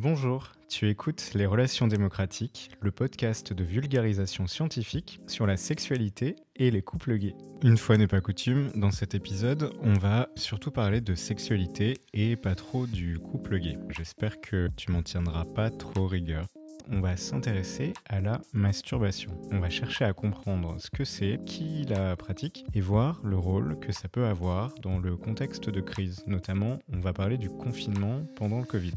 Bonjour, tu écoutes Les Relations démocratiques, le podcast de vulgarisation scientifique sur la sexualité et les couples gays. Une fois n'est pas coutume, dans cet épisode, on va surtout parler de sexualité et pas trop du couple gay. J'espère que tu m'en tiendras pas trop rigueur on va s'intéresser à la masturbation. On va chercher à comprendre ce que c'est, qui la pratique et voir le rôle que ça peut avoir dans le contexte de crise. Notamment, on va parler du confinement pendant le Covid.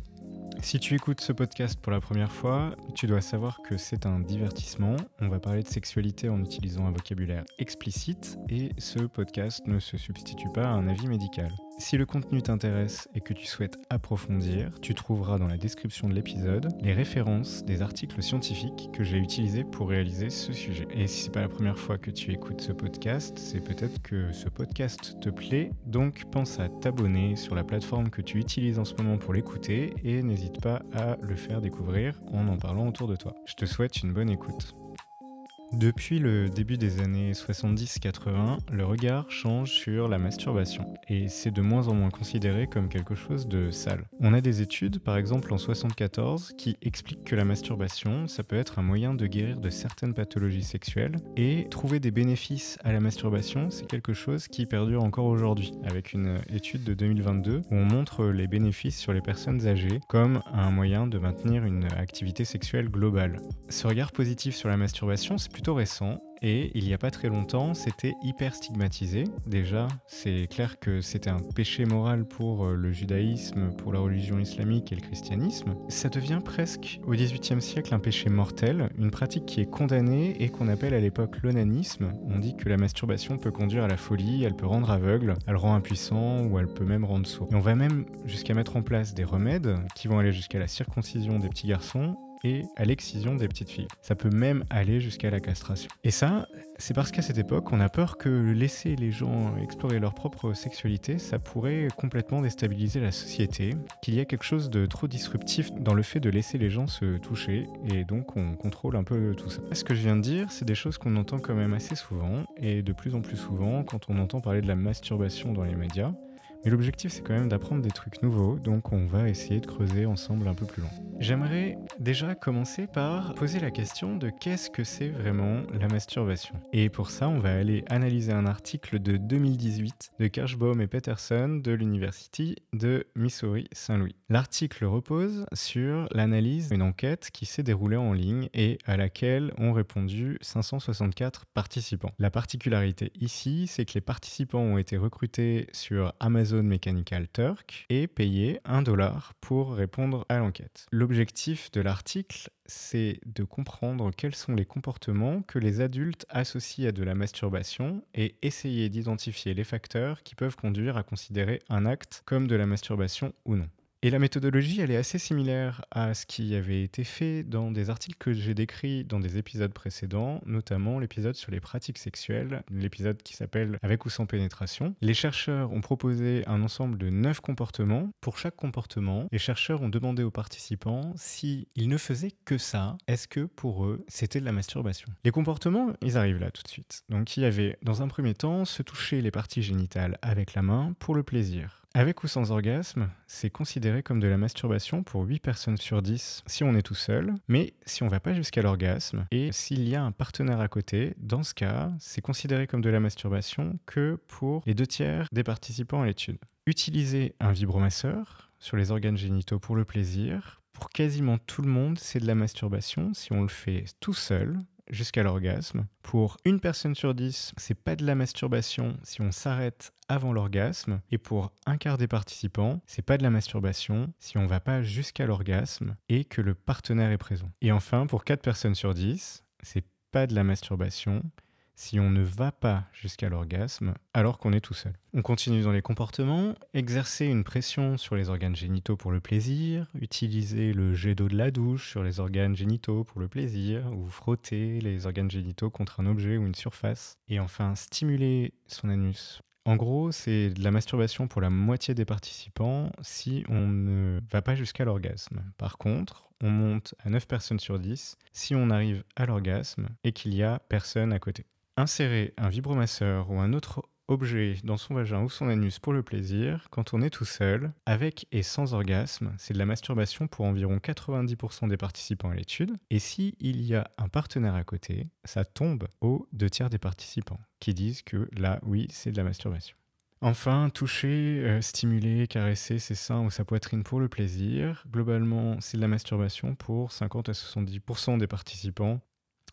Si tu écoutes ce podcast pour la première fois, tu dois savoir que c'est un divertissement. On va parler de sexualité en utilisant un vocabulaire explicite et ce podcast ne se substitue pas à un avis médical. Si le contenu t'intéresse et que tu souhaites approfondir, tu trouveras dans la description de l'épisode les références des articles scientifiques que j'ai utilisés pour réaliser ce sujet. Et si c'est pas la première fois que tu écoutes ce podcast, c'est peut-être que ce podcast te plaît, donc pense à t'abonner sur la plateforme que tu utilises en ce moment pour l'écouter et n'hésite pas à le faire découvrir en en parlant autour de toi. Je te souhaite une bonne écoute. Depuis le début des années 70-80, le regard change sur la masturbation et c'est de moins en moins considéré comme quelque chose de sale. On a des études, par exemple en 74, qui expliquent que la masturbation, ça peut être un moyen de guérir de certaines pathologies sexuelles et trouver des bénéfices à la masturbation, c'est quelque chose qui perdure encore aujourd'hui, avec une étude de 2022 où on montre les bénéfices sur les personnes âgées comme un moyen de maintenir une activité sexuelle globale. Ce regard positif sur la masturbation, c'est récent et il n'y a pas très longtemps, c'était hyper stigmatisé. Déjà, c'est clair que c'était un péché moral pour euh, le judaïsme, pour la religion islamique et le christianisme. Ça devient presque au XVIIIe siècle un péché mortel, une pratique qui est condamnée et qu'on appelle à l'époque l'onanisme. On dit que la masturbation peut conduire à la folie, elle peut rendre aveugle, elle rend impuissant ou elle peut même rendre sourd. Et on va même jusqu'à mettre en place des remèdes qui vont aller jusqu'à la circoncision des petits garçons à l'excision des petites filles. Ça peut même aller jusqu'à la castration. Et ça, c'est parce qu'à cette époque, on a peur que laisser les gens explorer leur propre sexualité, ça pourrait complètement déstabiliser la société, qu'il y a quelque chose de trop disruptif dans le fait de laisser les gens se toucher, et donc on contrôle un peu tout ça. Ce que je viens de dire, c'est des choses qu'on entend quand même assez souvent, et de plus en plus souvent quand on entend parler de la masturbation dans les médias. Mais l'objectif, c'est quand même d'apprendre des trucs nouveaux, donc on va essayer de creuser ensemble un peu plus loin. J'aimerais déjà commencer par poser la question de qu'est-ce que c'est vraiment la masturbation. Et pour ça, on va aller analyser un article de 2018 de Kirschbaum et Peterson de l'University de Missouri Saint-Louis. L'article repose sur l'analyse d'une enquête qui s'est déroulée en ligne et à laquelle ont répondu 564 participants. La particularité ici, c'est que les participants ont été recrutés sur Amazon Mechanical Turk et payer un dollar pour répondre à l'enquête. L'objectif de l'article, c'est de comprendre quels sont les comportements que les adultes associent à de la masturbation et essayer d'identifier les facteurs qui peuvent conduire à considérer un acte comme de la masturbation ou non. Et la méthodologie, elle est assez similaire à ce qui avait été fait dans des articles que j'ai décrits dans des épisodes précédents, notamment l'épisode sur les pratiques sexuelles, l'épisode qui s'appelle Avec ou sans pénétration. Les chercheurs ont proposé un ensemble de neuf comportements. Pour chaque comportement, les chercheurs ont demandé aux participants s'ils ne faisaient que ça, est-ce que pour eux, c'était de la masturbation? Les comportements, ils arrivent là tout de suite. Donc il y avait, dans un premier temps, se toucher les parties génitales avec la main pour le plaisir. Avec ou sans orgasme, c'est considéré comme de la masturbation pour 8 personnes sur 10 si on est tout seul, mais si on va pas jusqu'à l'orgasme et s'il y a un partenaire à côté, dans ce cas, c'est considéré comme de la masturbation que pour les deux tiers des participants à l'étude. Utiliser un vibromasseur sur les organes génitaux pour le plaisir, pour quasiment tout le monde, c'est de la masturbation si on le fait tout seul, jusqu'à l'orgasme. Pour une personne sur dix, c'est pas de la masturbation si on s'arrête avant l'orgasme. Et pour un quart des participants, c'est pas de la masturbation si on va pas jusqu'à l'orgasme et que le partenaire est présent. Et enfin, pour quatre personnes sur dix, c'est pas de la masturbation si on ne va pas jusqu'à l'orgasme alors qu'on est tout seul. On continue dans les comportements, exercer une pression sur les organes génitaux pour le plaisir, utiliser le jet d'eau de la douche sur les organes génitaux pour le plaisir, ou frotter les organes génitaux contre un objet ou une surface, et enfin stimuler son anus. En gros, c'est de la masturbation pour la moitié des participants si on ne va pas jusqu'à l'orgasme. Par contre, on monte à 9 personnes sur 10 si on arrive à l'orgasme et qu'il y a personne à côté. Insérer un vibromasseur ou un autre objet dans son vagin ou son anus pour le plaisir, quand on est tout seul, avec et sans orgasme, c'est de la masturbation pour environ 90% des participants à l'étude. Et si il y a un partenaire à côté, ça tombe aux deux tiers des participants qui disent que là, oui, c'est de la masturbation. Enfin, toucher, euh, stimuler, caresser ses seins ou sa poitrine pour le plaisir. Globalement, c'est de la masturbation pour 50 à 70% des participants.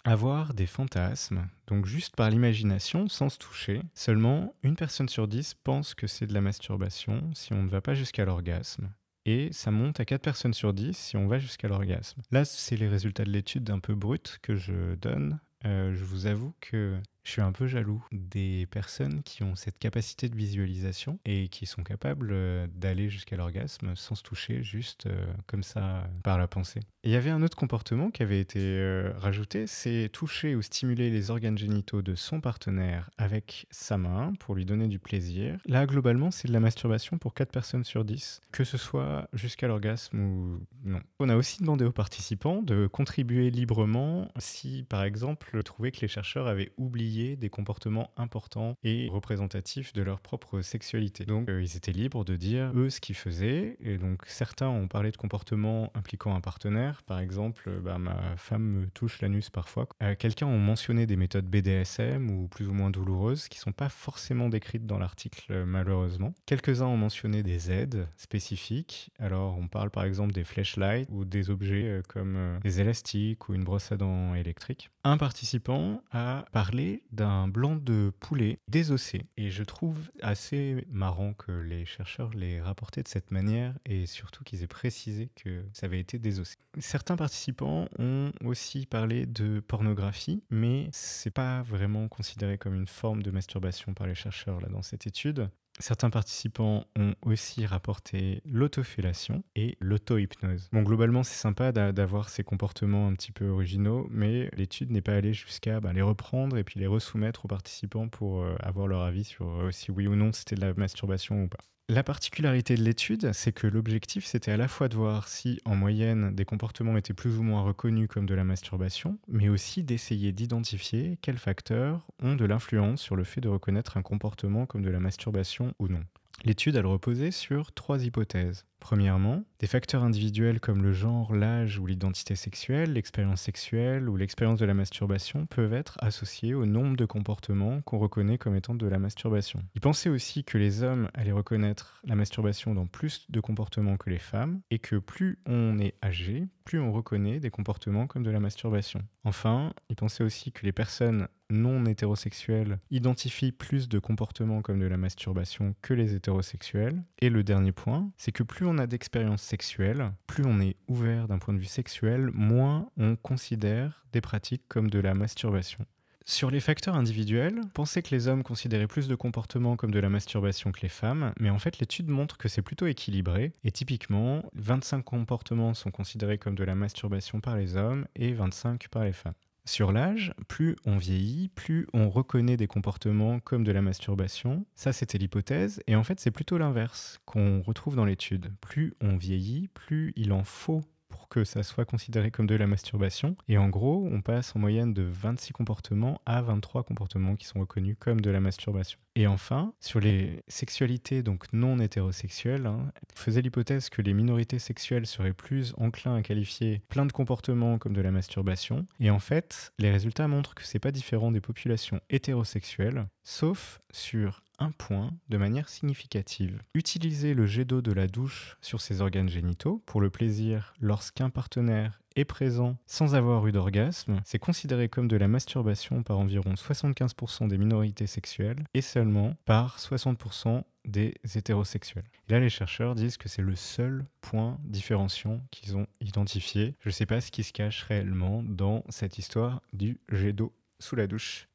Avoir des fantasmes, donc juste par l'imagination, sans se toucher. Seulement, une personne sur dix pense que c'est de la masturbation si on ne va pas jusqu'à l'orgasme. Et ça monte à 4 personnes sur 10 si on va jusqu'à l'orgasme. Là, c'est les résultats de l'étude un peu brut que je donne. Euh, je vous avoue que je suis un peu jaloux des personnes qui ont cette capacité de visualisation et qui sont capables euh, d'aller jusqu'à l'orgasme sans se toucher, juste euh, comme ça par la pensée. il y avait un autre comportement qui avait été euh, rajouté, c'est toucher ou stimuler les organes génitaux de son partenaire avec sa main pour lui donner du plaisir. Là, globalement, c'est de la masturbation pour 4 personnes sur 10, que ce soit jusqu'à l'orgasme ou non. On a aussi demandé aux participants de contribuer librement si, par exemple, trouvaient que les chercheurs avaient oublié des comportements importants et représentatifs de leur propre sexualité. Donc euh, ils étaient libres de dire eux ce qu'ils faisaient. Et donc certains ont parlé de comportements impliquant un partenaire. Par exemple, euh, bah, ma femme me touche l'anus parfois. Euh, quelqu'un ont mentionné des méthodes BDSM ou plus ou moins douloureuses qui sont pas forcément décrites dans l'article malheureusement. Quelques-uns ont mentionné des aides spécifiques. Alors on parle par exemple des flashlights ou des objets comme des élastiques ou une brosse à dents électrique. Un participant a parlé d'un blanc de poulet désossé. Et je trouve assez marrant que les chercheurs l'aient rapporté de cette manière et surtout qu'ils aient précisé que ça avait été désossé. Certains participants ont aussi parlé de pornographie, mais c'est pas vraiment considéré comme une forme de masturbation par les chercheurs là dans cette étude. Certains participants ont aussi rapporté l'autofellation et l'auto-hypnose. Bon, globalement, c'est sympa d'avoir ces comportements un petit peu originaux, mais l'étude n'est pas allée jusqu'à bah, les reprendre et puis les resoumettre aux participants pour euh, avoir leur avis sur euh, si oui ou non c'était de la masturbation ou pas. La particularité de l'étude, c'est que l'objectif, c'était à la fois de voir si, en moyenne, des comportements étaient plus ou moins reconnus comme de la masturbation, mais aussi d'essayer d'identifier quels facteurs ont de l'influence sur le fait de reconnaître un comportement comme de la masturbation ou non. L'étude, elle reposait sur trois hypothèses. Premièrement, des facteurs individuels comme le genre, l'âge ou l'identité sexuelle, l'expérience sexuelle ou l'expérience de la masturbation peuvent être associés au nombre de comportements qu'on reconnaît comme étant de la masturbation. Il pensait aussi que les hommes allaient reconnaître la masturbation dans plus de comportements que les femmes et que plus on est âgé, plus on reconnaît des comportements comme de la masturbation. Enfin, il pensait aussi que les personnes non hétérosexuels identifient plus de comportements comme de la masturbation que les hétérosexuels. Et le dernier point, c'est que plus on a d'expériences sexuelles, plus on est ouvert d'un point de vue sexuel, moins on considère des pratiques comme de la masturbation. Sur les facteurs individuels, pensez que les hommes considéraient plus de comportements comme de la masturbation que les femmes, mais en fait l'étude montre que c'est plutôt équilibré, et typiquement 25 comportements sont considérés comme de la masturbation par les hommes et 25 par les femmes. Sur l'âge, plus on vieillit, plus on reconnaît des comportements comme de la masturbation. Ça, c'était l'hypothèse. Et en fait, c'est plutôt l'inverse qu'on retrouve dans l'étude. Plus on vieillit, plus il en faut pour que ça soit considéré comme de la masturbation. Et en gros, on passe en moyenne de 26 comportements à 23 comportements qui sont reconnus comme de la masturbation. Et enfin, sur les sexualités donc non hétérosexuelles, hein, faisait l'hypothèse que les minorités sexuelles seraient plus enclins à qualifier plein de comportements comme de la masturbation. Et en fait, les résultats montrent que c'est pas différent des populations hétérosexuelles, sauf sur un point de manière significative. Utiliser le jet d'eau de la douche sur ses organes génitaux pour le plaisir lorsqu'un partenaire est présent sans avoir eu d'orgasme, c'est considéré comme de la masturbation par environ 75% des minorités sexuelles et seulement par 60% des hétérosexuels. Et là, les chercheurs disent que c'est le seul point différenciant qu'ils ont identifié. Je ne sais pas ce qui se cache réellement dans cette histoire du jet d'eau sous la douche.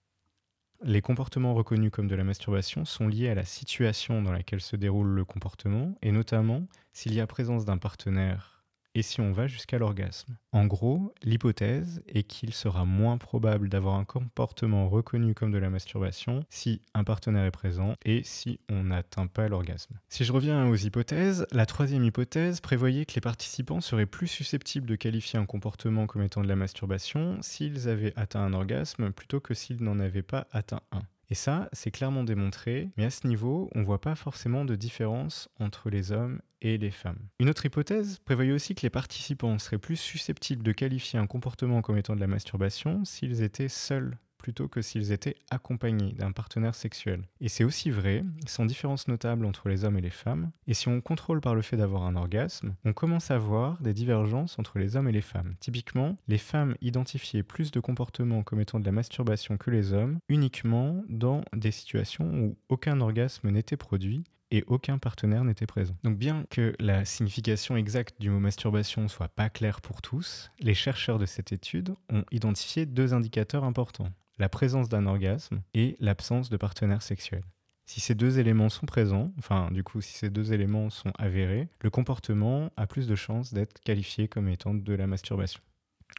Les comportements reconnus comme de la masturbation sont liés à la situation dans laquelle se déroule le comportement, et notamment s'il y a présence d'un partenaire et si on va jusqu'à l'orgasme? En gros, l'hypothèse est qu'il sera moins probable d'avoir un comportement reconnu comme de la masturbation si un partenaire est présent et si on n'atteint pas l'orgasme. Si je reviens aux hypothèses, la troisième hypothèse prévoyait que les participants seraient plus susceptibles de qualifier un comportement comme étant de la masturbation s'ils avaient atteint un orgasme plutôt que s'ils n'en avaient pas atteint un. Et ça, c'est clairement démontré, mais à ce niveau, on voit pas forcément de différence entre les hommes et les femmes. Une autre hypothèse prévoyait aussi que les participants seraient plus susceptibles de qualifier un comportement comme étant de la masturbation s'ils étaient seuls plutôt que s'ils étaient accompagnés d'un partenaire sexuel. Et c'est aussi vrai, sans différence notable entre les hommes et les femmes, et si on contrôle par le fait d'avoir un orgasme, on commence à voir des divergences entre les hommes et les femmes. Typiquement, les femmes identifiaient plus de comportements comme étant de la masturbation que les hommes, uniquement dans des situations où aucun orgasme n'était produit et aucun partenaire n'était présent. Donc bien que la signification exacte du mot masturbation soit pas claire pour tous, les chercheurs de cette étude ont identifié deux indicateurs importants la présence d'un orgasme et l'absence de partenaire sexuel. Si ces deux éléments sont présents, enfin du coup si ces deux éléments sont avérés, le comportement a plus de chances d'être qualifié comme étant de la masturbation.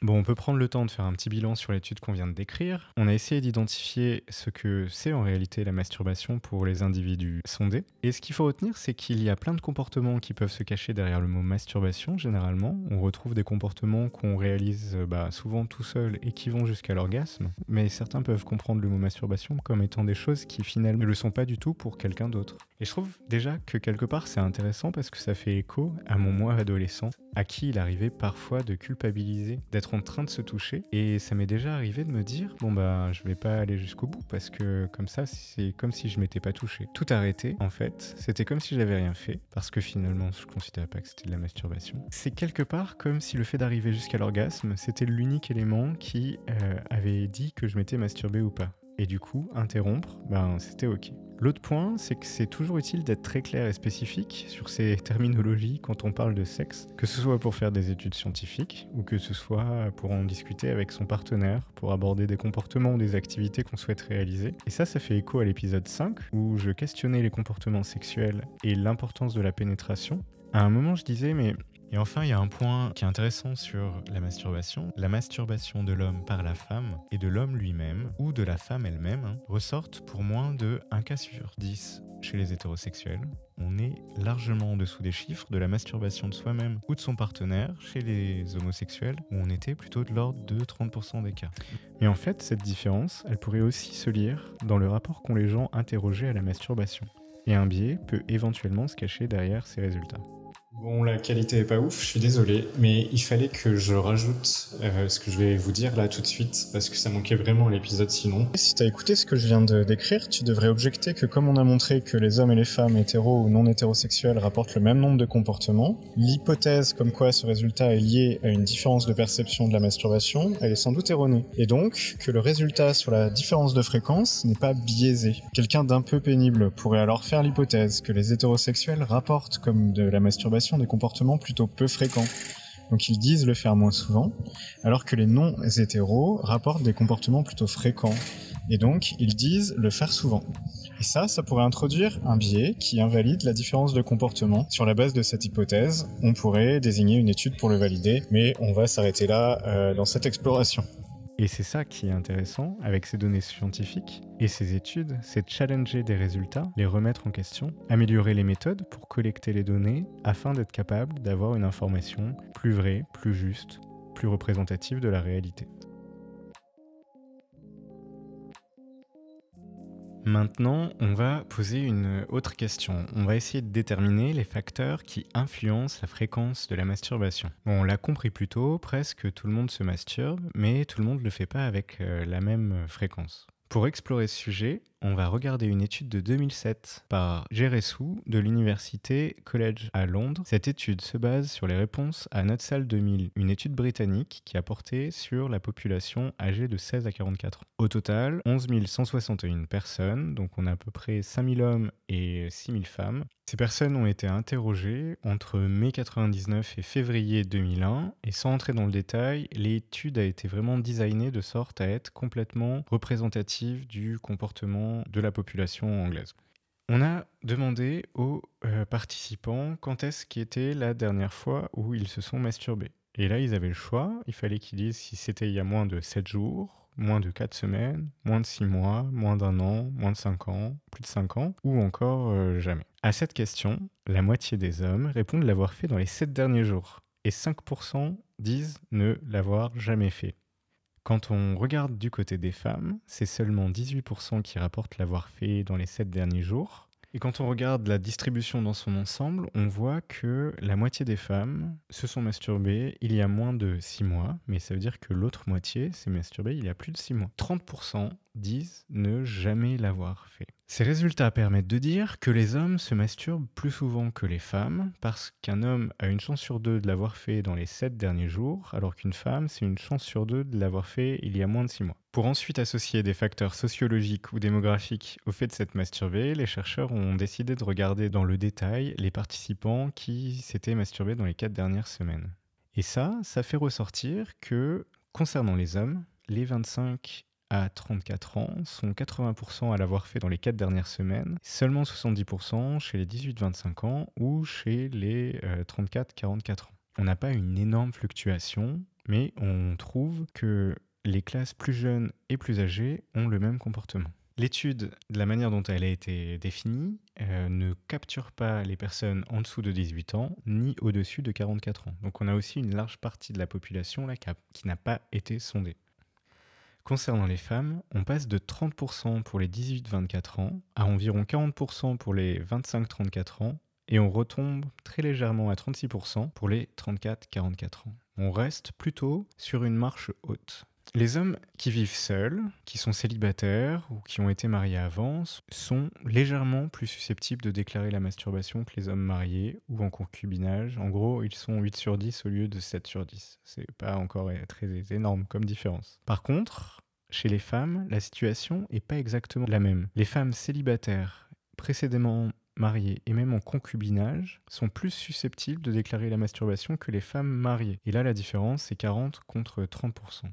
Bon, on peut prendre le temps de faire un petit bilan sur l'étude qu'on vient de décrire. On a essayé d'identifier ce que c'est en réalité la masturbation pour les individus sondés. Et ce qu'il faut retenir, c'est qu'il y a plein de comportements qui peuvent se cacher derrière le mot masturbation, généralement. On retrouve des comportements qu'on réalise bah, souvent tout seul et qui vont jusqu'à l'orgasme. Mais certains peuvent comprendre le mot masturbation comme étant des choses qui finalement ne le sont pas du tout pour quelqu'un d'autre. Et je trouve déjà que quelque part c'est intéressant parce que ça fait écho à mon moi adolescent, à qui il arrivait parfois de culpabiliser, d'être en train de se toucher. Et ça m'est déjà arrivé de me dire, bon bah je vais pas aller jusqu'au bout parce que comme ça c'est comme si je m'étais pas touché. Tout arrêté, en fait, c'était comme si j'avais rien fait parce que finalement je considérais pas que c'était de la masturbation. C'est quelque part comme si le fait d'arriver jusqu'à l'orgasme, c'était l'unique élément qui euh, avait dit que je m'étais masturbé ou pas. Et du coup, interrompre, ben c'était ok. L'autre point, c'est que c'est toujours utile d'être très clair et spécifique sur ces terminologies quand on parle de sexe, que ce soit pour faire des études scientifiques ou que ce soit pour en discuter avec son partenaire, pour aborder des comportements ou des activités qu'on souhaite réaliser. Et ça, ça fait écho à l'épisode 5 où je questionnais les comportements sexuels et l'importance de la pénétration. À un moment, je disais, mais et enfin, il y a un point qui est intéressant sur la masturbation. La masturbation de l'homme par la femme et de l'homme lui-même, ou de la femme elle-même, hein, ressortent pour moins de 1 cas sur 10 chez les hétérosexuels. On est largement en dessous des chiffres de la masturbation de soi-même ou de son partenaire chez les homosexuels, où on était plutôt de l'ordre de 30% des cas. Mais en fait, cette différence, elle pourrait aussi se lire dans le rapport qu'ont les gens interrogés à la masturbation. Et un biais peut éventuellement se cacher derrière ces résultats. Bon, la qualité est pas ouf, je suis désolé, mais il fallait que je rajoute euh, ce que je vais vous dire là tout de suite, parce que ça manquait vraiment à l'épisode sinon. Si t'as écouté ce que je viens de décrire, tu devrais objecter que comme on a montré que les hommes et les femmes hétéros ou non hétérosexuels rapportent le même nombre de comportements, l'hypothèse comme quoi ce résultat est lié à une différence de perception de la masturbation, elle est sans doute erronée. Et donc, que le résultat sur la différence de fréquence n'est pas biaisé. Quelqu'un d'un peu pénible pourrait alors faire l'hypothèse que les hétérosexuels rapportent comme de la masturbation des comportements plutôt peu fréquents. Donc ils disent le faire moins souvent, alors que les non-hétéros rapportent des comportements plutôt fréquents. Et donc ils disent le faire souvent. Et ça, ça pourrait introduire un biais qui invalide la différence de comportement. Sur la base de cette hypothèse, on pourrait désigner une étude pour le valider, mais on va s'arrêter là euh, dans cette exploration. Et c'est ça qui est intéressant avec ces données scientifiques et ces études, c'est challenger des résultats, les remettre en question, améliorer les méthodes pour collecter les données afin d'être capable d'avoir une information plus vraie, plus juste, plus représentative de la réalité. Maintenant, on va poser une autre question. On va essayer de déterminer les facteurs qui influencent la fréquence de la masturbation. on l'a compris plus tôt, presque tout le monde se masturbe, mais tout le monde ne le fait pas avec euh, la même fréquence. Pour explorer ce sujet, on va regarder une étude de 2007 par Geressou de l'Université College à Londres. Cette étude se base sur les réponses à Notre Salle 2000, une étude britannique qui a porté sur la population âgée de 16 à 44 ans. Au total, 11 161 personnes, donc on a à peu près 5000 hommes et 6000 femmes. Ces personnes ont été interrogées entre mai 99 et février 2001 et sans entrer dans le détail, l'étude a été vraiment designée de sorte à être complètement représentative du comportement de la population anglaise. On a demandé aux euh, participants quand est-ce qui était la dernière fois où ils se sont masturbés. Et là, ils avaient le choix. Il fallait qu'ils disent si c'était il y a moins de 7 jours, moins de 4 semaines, moins de 6 mois, moins d'un an, moins de 5 ans, plus de 5 ans, ou encore euh, jamais. À cette question, la moitié des hommes répondent l'avoir fait dans les 7 derniers jours. Et 5% disent ne l'avoir jamais fait. Quand on regarde du côté des femmes, c'est seulement 18% qui rapportent l'avoir fait dans les 7 derniers jours. Et quand on regarde la distribution dans son ensemble, on voit que la moitié des femmes se sont masturbées il y a moins de 6 mois, mais ça veut dire que l'autre moitié s'est masturbée il y a plus de 6 mois. 30% disent ne jamais l'avoir fait. Ces résultats permettent de dire que les hommes se masturbent plus souvent que les femmes parce qu'un homme a une chance sur deux de l'avoir fait dans les 7 derniers jours, alors qu'une femme, c'est une chance sur deux de l'avoir fait il y a moins de 6 mois. Pour ensuite associer des facteurs sociologiques ou démographiques au fait de s'être masturbé, les chercheurs ont décidé de regarder dans le détail les participants qui s'étaient masturbés dans les 4 dernières semaines. Et ça, ça fait ressortir que, concernant les hommes, les 25 à 34 ans sont 80% à l'avoir fait dans les 4 dernières semaines, seulement 70% chez les 18-25 ans ou chez les 34-44 euh, ans. On n'a pas une énorme fluctuation, mais on trouve que les classes plus jeunes et plus âgées ont le même comportement. L'étude, de la manière dont elle a été définie, euh, ne capture pas les personnes en dessous de 18 ans ni au-dessus de 44 ans. Donc on a aussi une large partie de la population là, qui n'a pas été sondée. Concernant les femmes, on passe de 30% pour les 18-24 ans à environ 40% pour les 25-34 ans et on retombe très légèrement à 36% pour les 34-44 ans. On reste plutôt sur une marche haute. Les hommes qui vivent seuls, qui sont célibataires ou qui ont été mariés avant, sont légèrement plus susceptibles de déclarer la masturbation que les hommes mariés ou en concubinage. En gros, ils sont 8 sur 10 au lieu de 7 sur 10. C'est pas encore très énorme comme différence. Par contre, chez les femmes, la situation n'est pas exactement la même. Les femmes célibataires précédemment mariées et même en concubinage sont plus susceptibles de déclarer la masturbation que les femmes mariées. Et là, la différence, c'est 40 contre 30%.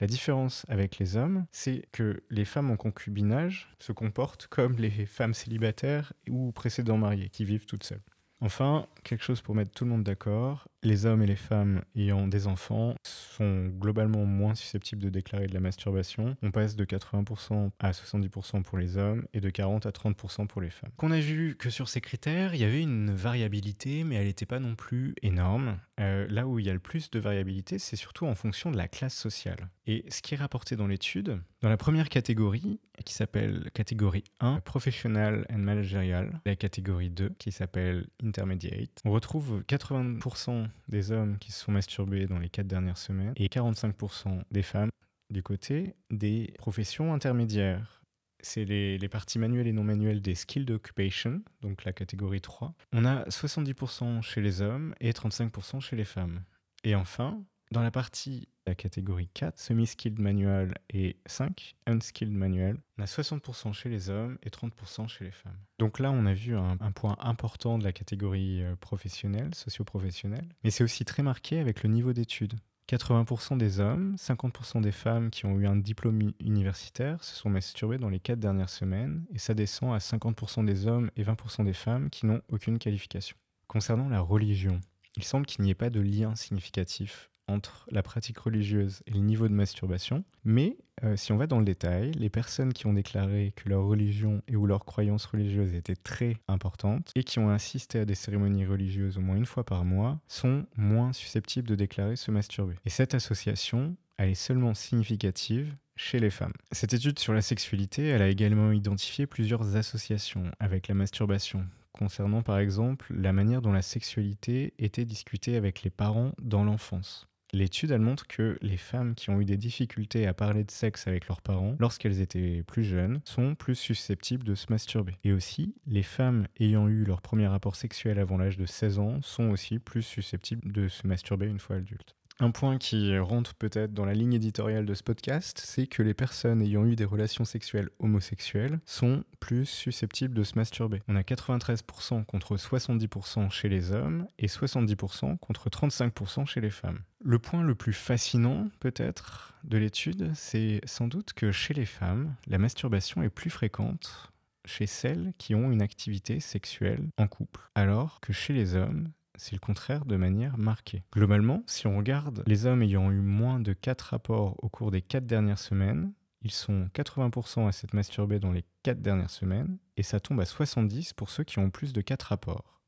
La différence avec les hommes, c'est que les femmes en concubinage se comportent comme les femmes célibataires ou précédents mariées qui vivent toutes seules. Enfin, quelque chose pour mettre tout le monde d'accord, les hommes et les femmes ayant des enfants sont globalement moins susceptibles de déclarer de la masturbation. On passe de 80% à 70% pour les hommes et de 40 à 30% pour les femmes. Qu'on a vu que sur ces critères, il y avait une variabilité, mais elle n'était pas non plus énorme. Euh, là où il y a le plus de variabilité, c'est surtout en fonction de la classe sociale. Et ce qui est rapporté dans l'étude, dans la première catégorie, qui s'appelle catégorie 1, professional and managerial, la catégorie 2, qui s'appelle intermediate, on retrouve 80% des hommes qui se sont masturbés dans les 4 dernières semaines et 45% des femmes du côté des professions intermédiaires c'est les, les, parties manuelles et non manuelles des skilled occupation, donc la catégorie 3. On a 70% chez les hommes et 35% chez les femmes. Et enfin, dans la partie la catégorie 4, semi-skilled manual et 5, unskilled manual, on a 60% chez les hommes et 30% chez les femmes. Donc là, on a vu un, un point important de la catégorie euh, professionnelle, socio-professionnelle, mais c'est aussi très marqué avec le niveau d'études. 80% des hommes, 50% des femmes qui ont eu un diplôme universitaire se sont masturbés dans les 4 dernières semaines, et ça descend à 50% des hommes et 20% des femmes qui n'ont aucune qualification. Concernant la religion, il semble qu'il n'y ait pas de lien significatif entre la pratique religieuse et le niveau de masturbation, mais euh, si on va dans le détail, les personnes qui ont déclaré que leur religion et ou leur croyance religieuse était très importante et qui ont assisté à des cérémonies religieuses au moins une fois par mois sont moins susceptibles de déclarer se masturber. Et cette association, elle est seulement significative chez les femmes. Cette étude sur la sexualité, elle a également identifié plusieurs associations avec la masturbation, concernant par exemple la manière dont la sexualité était discutée avec les parents dans l'enfance. L'étude, montre que les femmes qui ont eu des difficultés à parler de sexe avec leurs parents lorsqu'elles étaient plus jeunes sont plus susceptibles de se masturber. Et aussi, les femmes ayant eu leur premier rapport sexuel avant l'âge de 16 ans sont aussi plus susceptibles de se masturber une fois adultes. Un point qui rentre peut-être dans la ligne éditoriale de ce podcast, c'est que les personnes ayant eu des relations sexuelles homosexuelles sont plus susceptibles de se masturber. On a 93% contre 70% chez les hommes et 70% contre 35% chez les femmes. Le point le plus fascinant peut-être de l'étude, c'est sans doute que chez les femmes, la masturbation est plus fréquente chez celles qui ont une activité sexuelle en couple, alors que chez les hommes, c'est le contraire de manière marquée. Globalement, si on regarde les hommes ayant eu moins de 4 rapports au cours des 4 dernières semaines, ils sont 80% à s'être masturbés dans les 4 dernières semaines, et ça tombe à 70 pour ceux qui ont plus de 4 rapports.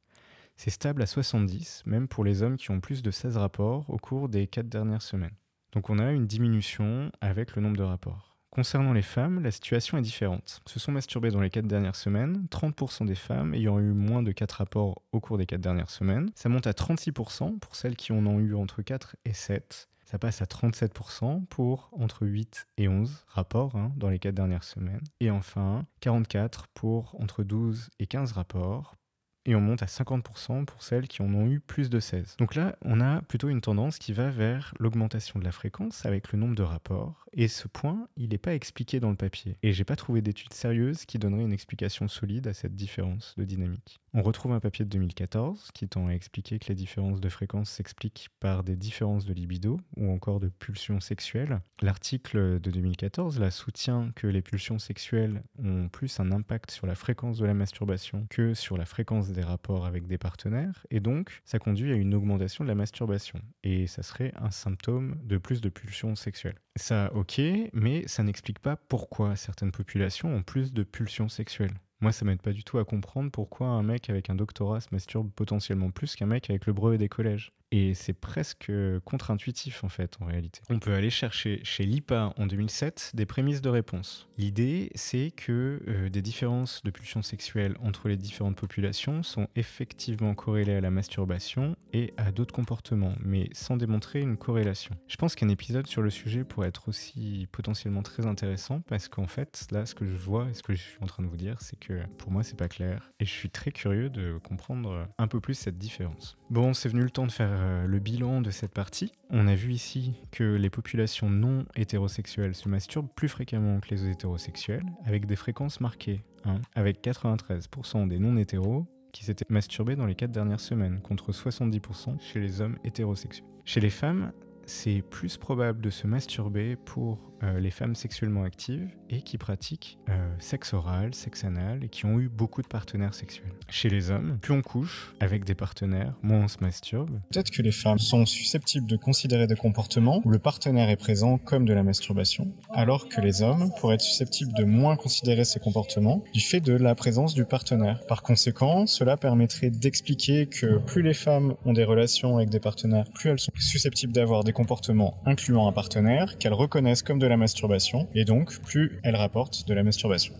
C'est stable à 70, même pour les hommes qui ont plus de 16 rapports au cours des 4 dernières semaines. Donc on a une diminution avec le nombre de rapports. Concernant les femmes, la situation est différente. Se sont masturbées dans les 4 dernières semaines, 30% des femmes ayant eu moins de 4 rapports au cours des 4 dernières semaines. Ça monte à 36% pour celles qui en ont eu entre 4 et 7. Ça passe à 37% pour entre 8 et 11 rapports hein, dans les 4 dernières semaines. Et enfin, 44 pour entre 12 et 15 rapports et on monte à 50% pour celles qui en ont eu plus de 16. Donc là, on a plutôt une tendance qui va vers l'augmentation de la fréquence avec le nombre de rapports, et ce point, il n'est pas expliqué dans le papier. Et j'ai pas trouvé d'études sérieuses qui donneraient une explication solide à cette différence de dynamique. On retrouve un papier de 2014 qui tend à expliquer que les différences de fréquence s'expliquent par des différences de libido ou encore de pulsions sexuelles. L'article de 2014 là, soutient que les pulsions sexuelles ont plus un impact sur la fréquence de la masturbation que sur la fréquence des rapports avec des partenaires et donc ça conduit à une augmentation de la masturbation et ça serait un symptôme de plus de pulsions sexuelles. Ça, ok, mais ça n'explique pas pourquoi certaines populations ont plus de pulsions sexuelles. Moi, ça m'aide pas du tout à comprendre pourquoi un mec avec un doctorat se masturbe potentiellement plus qu'un mec avec le brevet des collèges. Et c'est presque contre-intuitif en fait, en réalité. On peut aller chercher chez l'IPA en 2007 des prémices de réponse. L'idée, c'est que euh, des différences de pulsions sexuelles entre les différentes populations sont effectivement corrélées à la masturbation et à d'autres comportements, mais sans démontrer une corrélation. Je pense qu'un épisode sur le sujet pourrait être aussi potentiellement très intéressant parce qu'en fait, là, ce que je vois et ce que je suis en train de vous dire, c'est que pour moi, c'est pas clair et je suis très curieux de comprendre un peu plus cette différence. Bon, c'est venu le temps de faire euh, le bilan de cette partie. On a vu ici que les populations non hétérosexuelles se masturbent plus fréquemment que les hétérosexuels, avec des fréquences marquées, hein, avec 93% des non-hétéros qui s'étaient masturbés dans les 4 dernières semaines, contre 70% chez les hommes hétérosexuels. Chez les femmes, c'est plus probable de se masturber pour euh, les femmes sexuellement actives et qui pratiquent euh, sexe oral, sexe anal et qui ont eu beaucoup de partenaires sexuels. Chez les hommes, plus on couche avec des partenaires, moins on se masturbe. Peut-être que les femmes sont susceptibles de considérer des comportements où le partenaire est présent comme de la masturbation, alors que les hommes pourraient être susceptibles de moins considérer ces comportements du fait de la présence du partenaire. Par conséquent, cela permettrait d'expliquer que plus les femmes ont des relations avec des partenaires, plus elles sont susceptibles d'avoir des comportements incluant un partenaire qu'elles reconnaissent comme de la masturbation, et donc plus elle rapporte de la masturbation.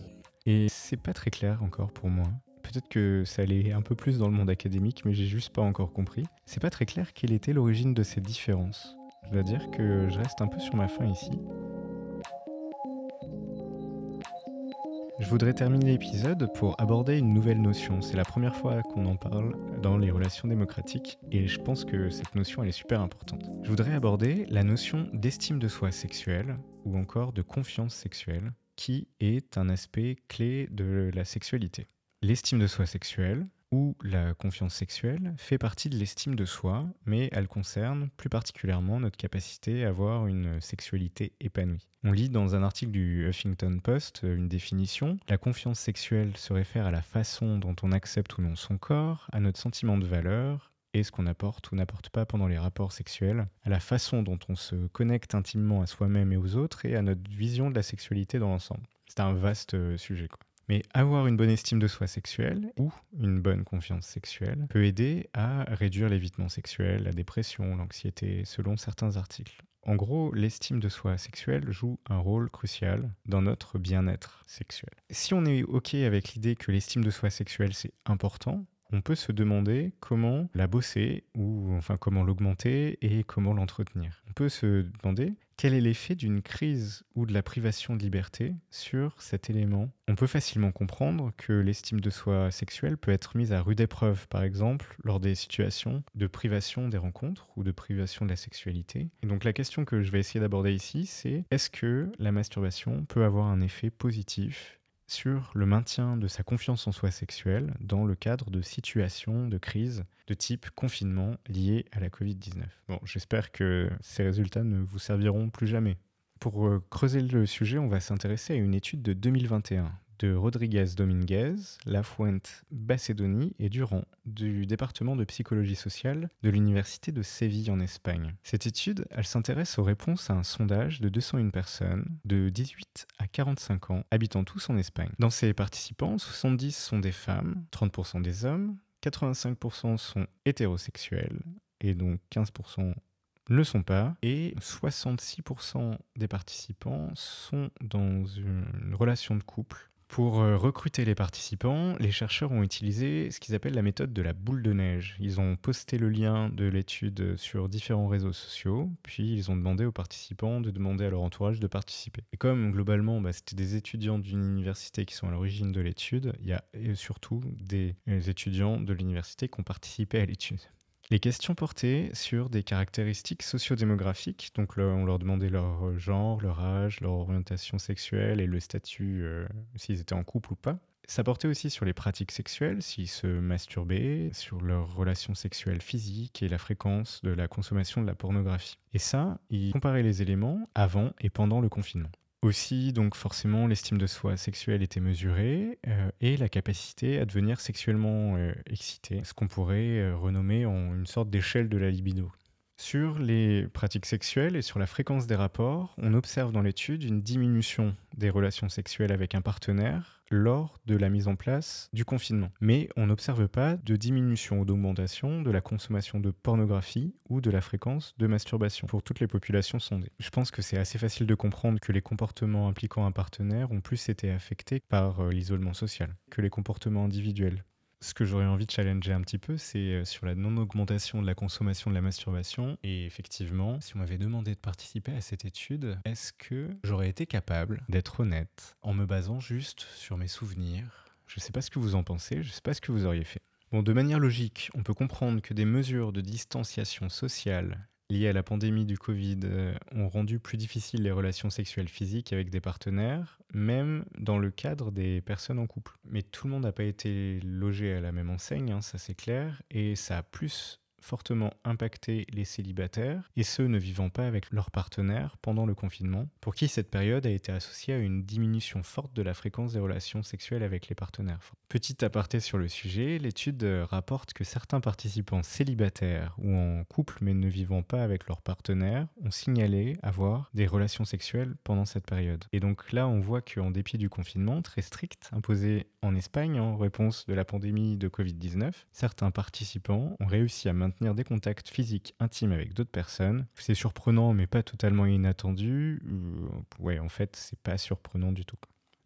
Et c'est pas très clair encore pour moi. Peut-être que ça allait un peu plus dans le monde académique, mais j'ai juste pas encore compris. C'est pas très clair quelle était l'origine de ces différences. Je dois dire que je reste un peu sur ma faim ici. Je voudrais terminer l'épisode pour aborder une nouvelle notion. C'est la première fois qu'on en parle dans les relations démocratiques et je pense que cette notion elle est super importante. Je voudrais aborder la notion d'estime de soi sexuelle ou encore de confiance sexuelle qui est un aspect clé de la sexualité. L'estime de soi sexuelle, où la confiance sexuelle fait partie de l'estime de soi, mais elle concerne plus particulièrement notre capacité à avoir une sexualité épanouie. On lit dans un article du Huffington Post une définition. La confiance sexuelle se réfère à la façon dont on accepte ou non son corps, à notre sentiment de valeur, et ce qu'on apporte ou n'apporte pas pendant les rapports sexuels, à la façon dont on se connecte intimement à soi-même et aux autres, et à notre vision de la sexualité dans l'ensemble. C'est un vaste euh, sujet. Quoi. Mais avoir une bonne estime de soi sexuelle ou une bonne confiance sexuelle peut aider à réduire l'évitement sexuel, la dépression, l'anxiété, selon certains articles. En gros, l'estime de soi sexuelle joue un rôle crucial dans notre bien-être sexuel. Si on est OK avec l'idée que l'estime de soi sexuelle c'est important, on peut se demander comment la bosser ou enfin comment l'augmenter et comment l'entretenir. On peut se demander quel est l'effet d'une crise ou de la privation de liberté sur cet élément On peut facilement comprendre que l'estime de soi sexuelle peut être mise à rude épreuve, par exemple, lors des situations de privation des rencontres ou de privation de la sexualité. Et donc la question que je vais essayer d'aborder ici, c'est est-ce que la masturbation peut avoir un effet positif sur le maintien de sa confiance en soi sexuelle dans le cadre de situations de crise de type confinement liées à la Covid-19. Bon, j'espère que ces résultats ne vous serviront plus jamais. Pour euh, creuser le sujet, on va s'intéresser à une étude de 2021 de Rodriguez Dominguez, Lafuente Bacedoni et Durand du département de psychologie sociale de l'université de Séville en Espagne. Cette étude, elle s'intéresse aux réponses à un sondage de 201 personnes de 18 à 45 ans habitant tous en Espagne. Dans ces participants, 70 sont des femmes, 30% des hommes, 85% sont hétérosexuels et donc 15% ne sont pas et 66% des participants sont dans une relation de couple pour euh, recruter les participants, les chercheurs ont utilisé ce qu'ils appellent la méthode de la boule de neige. Ils ont posté le lien de l'étude sur différents réseaux sociaux, puis ils ont demandé aux participants de demander à leur entourage de participer. Et comme globalement, bah, c'était des étudiants d'une université qui sont à l'origine de l'étude, il y a surtout des étudiants de l'université qui ont participé à l'étude. Les questions portaient sur des caractéristiques sociodémographiques, donc on leur demandait leur genre, leur âge, leur orientation sexuelle et le statut, euh, s'ils étaient en couple ou pas. Ça portait aussi sur les pratiques sexuelles, s'ils se masturbaient, sur leurs relations sexuelles physiques et la fréquence de la consommation de la pornographie. Et ça, ils comparaient les éléments avant et pendant le confinement. Aussi, donc forcément, l'estime de soi sexuelle était mesurée euh, et la capacité à devenir sexuellement euh, excité, ce qu'on pourrait euh, renommer en une sorte d'échelle de la libido. Sur les pratiques sexuelles et sur la fréquence des rapports, on observe dans l'étude une diminution des relations sexuelles avec un partenaire lors de la mise en place du confinement. Mais on n'observe pas de diminution ou d'augmentation de la consommation de pornographie ou de la fréquence de masturbation pour toutes les populations sondées. Je pense que c'est assez facile de comprendre que les comportements impliquant un partenaire ont plus été affectés par euh, l'isolement social que les comportements individuels. Ce que j'aurais envie de challenger un petit peu, c'est euh, sur la non-augmentation de la consommation de la masturbation. Et effectivement, si on m'avait demandé de participer à cette étude, est-ce que j'aurais été capable d'être honnête en me basant juste sur mes souvenirs? Je ne sais pas ce que vous en pensez, je ne sais pas ce que vous auriez fait. Bon, de manière logique, on peut comprendre que des mesures de distanciation sociale liées à la pandémie du Covid euh, ont rendu plus difficiles les relations sexuelles physiques avec des partenaires, même dans le cadre des personnes en couple. Mais tout le monde n'a pas été logé à la même enseigne, hein, ça c'est clair, et ça a plus fortement impacté les célibataires et ceux ne vivant pas avec leur partenaire pendant le confinement, pour qui cette période a été associée à une diminution forte de la fréquence des relations sexuelles avec les partenaires. Petit aparté sur le sujet, l'étude rapporte que certains participants célibataires ou en couple mais ne vivant pas avec leur partenaire ont signalé avoir des relations sexuelles pendant cette période. Et donc là, on voit qu'en dépit du confinement très strict imposé en Espagne en réponse de la pandémie de Covid-19, certains participants ont réussi à maintenir des contacts physiques intimes avec d'autres personnes. C'est surprenant, mais pas totalement inattendu. Euh, ouais, en fait, c'est pas surprenant du tout.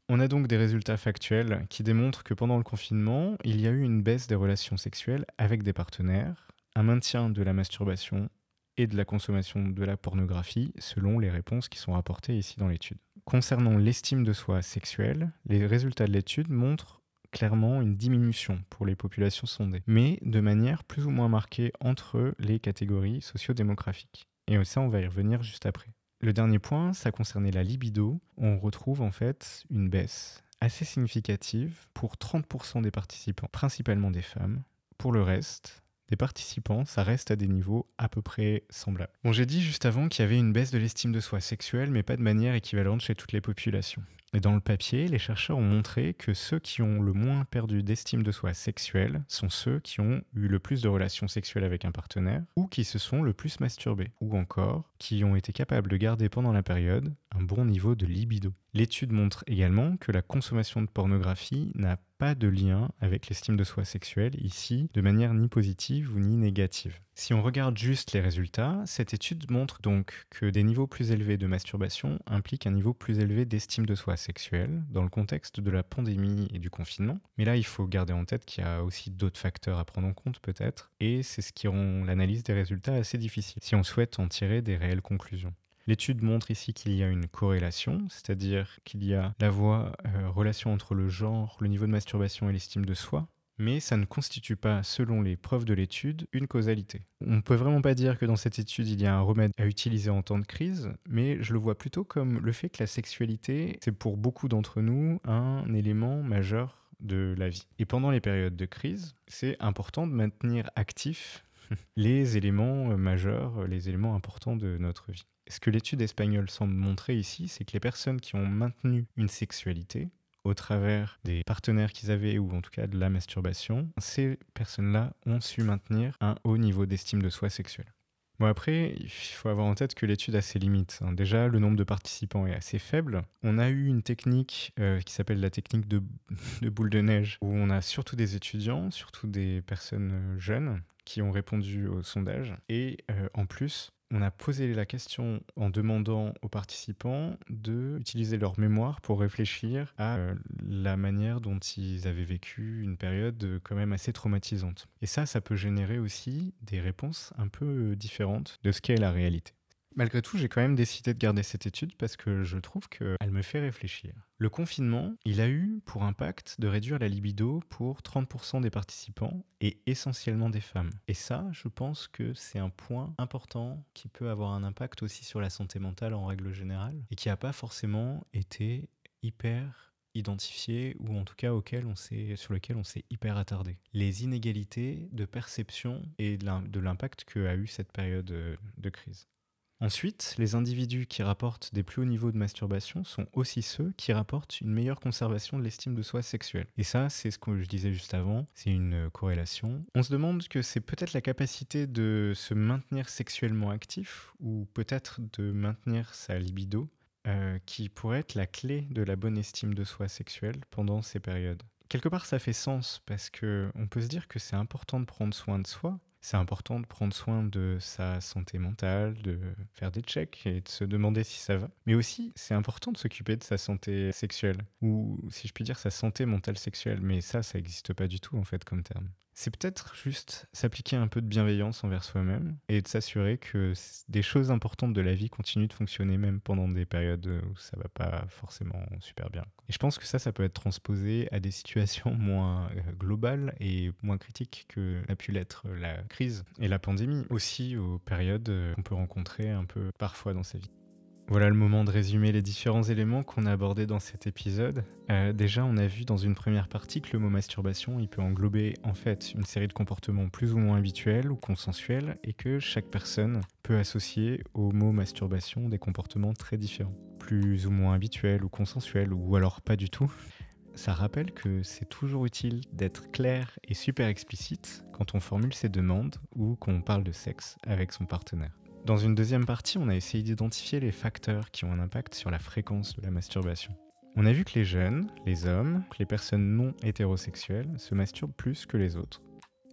On a donc des résultats factuels qui démontrent que pendant le confinement, il y a eu une baisse des relations sexuelles avec des partenaires, un maintien de la masturbation et de la consommation de la pornographie, selon les réponses qui sont rapportées ici dans l'étude. Concernant l'estime de soi sexuelle, les résultats de l'étude montrent clairement une diminution pour les populations sondées, mais de manière plus ou moins marquée entre les catégories sociodémographiques. Et ça, on va y revenir juste après. Le dernier point, ça concernait la libido. On retrouve en fait une baisse assez significative pour 30% des participants, principalement des femmes. Pour le reste, des participants, ça reste à des niveaux à peu près semblables. Bon, j'ai dit juste avant qu'il y avait une baisse de l'estime de soi sexuelle, mais pas de manière équivalente chez toutes les populations. Et dans le papier, les chercheurs ont montré que ceux qui ont le moins perdu d'estime de soi sexuelle sont ceux qui ont eu le plus de relations sexuelles avec un partenaire ou qui se sont le plus masturbés, ou encore qui ont été capables de garder pendant la période un bon niveau de libido. L'étude montre également que la consommation de pornographie n'a pas de lien avec l'estime de soi sexuelle ici, de manière ni positive ou ni négative. Si on regarde juste les résultats, cette étude montre donc que des niveaux plus élevés de masturbation impliquent un niveau plus élevé d'estime de soi sexuelle dans le contexte de la pandémie et du confinement. Mais là, il faut garder en tête qu'il y a aussi d'autres facteurs à prendre en compte peut-être, et c'est ce qui rend l'analyse des résultats assez difficile, si on souhaite en tirer des réelles conclusions. L'étude montre ici qu'il y a une corrélation, c'est-à-dire qu'il y a la voie euh, relation entre le genre, le niveau de masturbation et l'estime de soi, mais ça ne constitue pas, selon les preuves de l'étude, une causalité. On ne peut vraiment pas dire que dans cette étude il y a un remède à utiliser en temps de crise, mais je le vois plutôt comme le fait que la sexualité, c'est pour beaucoup d'entre nous un élément majeur de la vie. Et pendant les périodes de crise, c'est important de maintenir actifs les éléments majeurs, les éléments importants de notre vie. Ce que l'étude espagnole semble montrer ici, c'est que les personnes qui ont maintenu une sexualité au travers des partenaires qu'ils avaient ou en tout cas de la masturbation, ces personnes-là ont su maintenir un haut niveau d'estime de soi sexuelle. Bon après, il faut avoir en tête que l'étude a ses limites. Hein. Déjà, le nombre de participants est assez faible. On a eu une technique euh, qui s'appelle la technique de, boule de neige, où on a surtout des étudiants, surtout des personnes euh, jeunes, qui ont répondu au sondage. Et euh, en plus, on a posé la question en demandant aux participants d'utiliser leur mémoire pour réfléchir à euh, la manière dont ils avaient vécu une période quand même assez traumatisante. Et ça, ça peut générer aussi des réponses un peu différentes de ce qu'est la réalité. Malgré tout, j'ai quand même décidé de garder cette étude parce que je trouve qu'elle me fait réfléchir. Le confinement, il a eu pour impact de réduire la libido pour 30% des participants et essentiellement des femmes. Et ça, je pense que c'est un point important qui peut avoir un impact aussi sur la santé mentale en règle générale et qui n'a pas forcément été hyper identifié ou en tout cas auquel on sur lequel on s'est hyper attardé. Les inégalités de perception et de l'impact qu'a eu cette période de crise. Ensuite, les individus qui rapportent des plus hauts niveaux de masturbation sont aussi ceux qui rapportent une meilleure conservation de l'estime de soi sexuelle. Et ça, c'est ce que je disais juste avant, c'est une corrélation. On se demande que c'est peut-être la capacité de se maintenir sexuellement actif, ou peut-être de maintenir sa libido, euh, qui pourrait être la clé de la bonne estime de soi sexuelle pendant ces périodes. Quelque part, ça fait sens parce que on peut se dire que c'est important de prendre soin de soi, c'est important de prendre soin de sa santé mentale, de faire des checks et de se demander si ça va. Mais aussi, c'est important de s'occuper de sa santé sexuelle, ou si je puis dire sa santé mentale sexuelle. Mais ça, ça n'existe pas du tout en fait comme terme. C'est peut-être juste s'appliquer un peu de bienveillance envers soi-même et de s'assurer que des choses importantes de la vie continuent de fonctionner même pendant des périodes où ça va pas forcément super bien. Et je pense que ça, ça peut être transposé à des situations moins euh, globales et moins critiques que a pu l'être la crise et la pandémie, aussi aux périodes euh, qu'on peut rencontrer un peu parfois dans sa vie. Voilà le moment de résumer les différents éléments qu'on a abordés dans cet épisode. Euh, déjà, on a vu dans une première partie que le mot masturbation, il peut englober en fait une série de comportements plus ou moins habituels ou consensuels et que chaque personne peut associer au mot masturbation des comportements très différents, plus ou moins habituels ou consensuels ou alors pas du tout. Ça rappelle que c'est toujours utile d'être clair et super explicite quand on formule ses demandes ou qu'on parle de sexe avec son partenaire. Dans une deuxième partie, on a essayé d'identifier les facteurs qui ont un impact sur la fréquence de la masturbation. On a vu que les jeunes, les hommes, les personnes non hétérosexuelles se masturbent plus que les autres.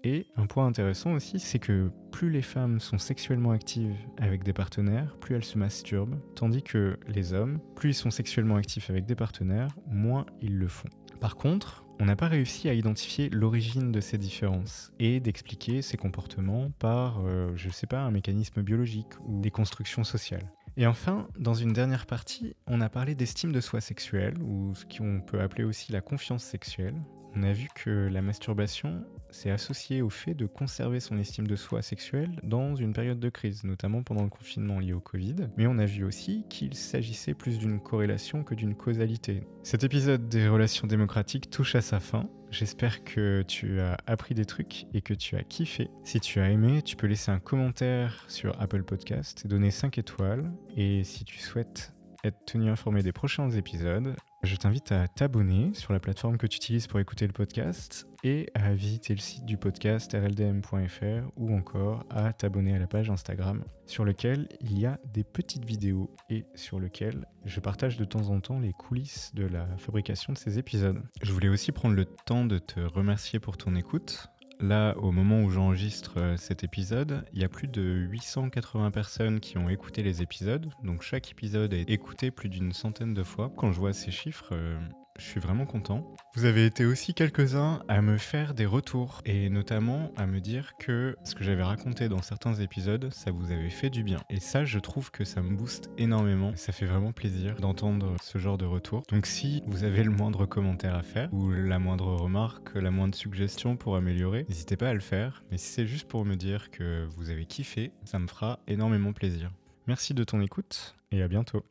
Et un point intéressant aussi, c'est que plus les femmes sont sexuellement actives avec des partenaires, plus elles se masturbent, tandis que les hommes, plus ils sont sexuellement actifs avec des partenaires, moins ils le font. Par contre, on n'a pas réussi à identifier l'origine de ces différences et d'expliquer ces comportements par, euh, je ne sais pas, un mécanisme biologique ou des constructions sociales. Et enfin, dans une dernière partie, on a parlé d'estime de soi sexuelle, ou ce qu'on peut appeler aussi la confiance sexuelle. On a vu que la masturbation c'est associé au fait de conserver son estime de soi sexuelle dans une période de crise, notamment pendant le confinement lié au Covid. Mais on a vu aussi qu'il s'agissait plus d'une corrélation que d'une causalité. Cet épisode des relations démocratiques touche à sa fin. J'espère que tu as appris des trucs et que tu as kiffé. Si tu as aimé, tu peux laisser un commentaire sur Apple Podcast, donner 5 étoiles. Et si tu souhaites être tenu informé des prochains épisodes, je t'invite à t'abonner sur la plateforme que tu utilises pour écouter le podcast et à visiter le site du podcast rldm.fr ou encore à t'abonner à la page Instagram sur lequel il y a des petites vidéos et sur lequel je partage de temps en temps les coulisses de la fabrication de ces épisodes. Je voulais aussi prendre le temps de te remercier pour ton écoute. Là, au moment où j'enregistre euh, cet épisode, il y a plus de 880 personnes qui ont écouté les épisodes. Donc chaque épisode est écouté plus d'une centaine de fois. Quand je vois ces chiffres, euh, je suis vraiment content. Vous avez été aussi quelques-uns à me faire des retours et notamment à me dire que ce que j'avais raconté dans certains épisodes, ça vous avait fait du bien. Et ça, je trouve que ça me booste énormément. Ça fait vraiment plaisir d'entendre ce genre de retour. Donc si vous avez le moindre commentaire à faire ou la moindre remarque, la moindre suggestion pour améliorer, n'hésitez pas à le faire. Mais si c'est juste pour me dire que vous avez kiffé, ça me fera énormément plaisir. Merci de ton écoute et à bientôt.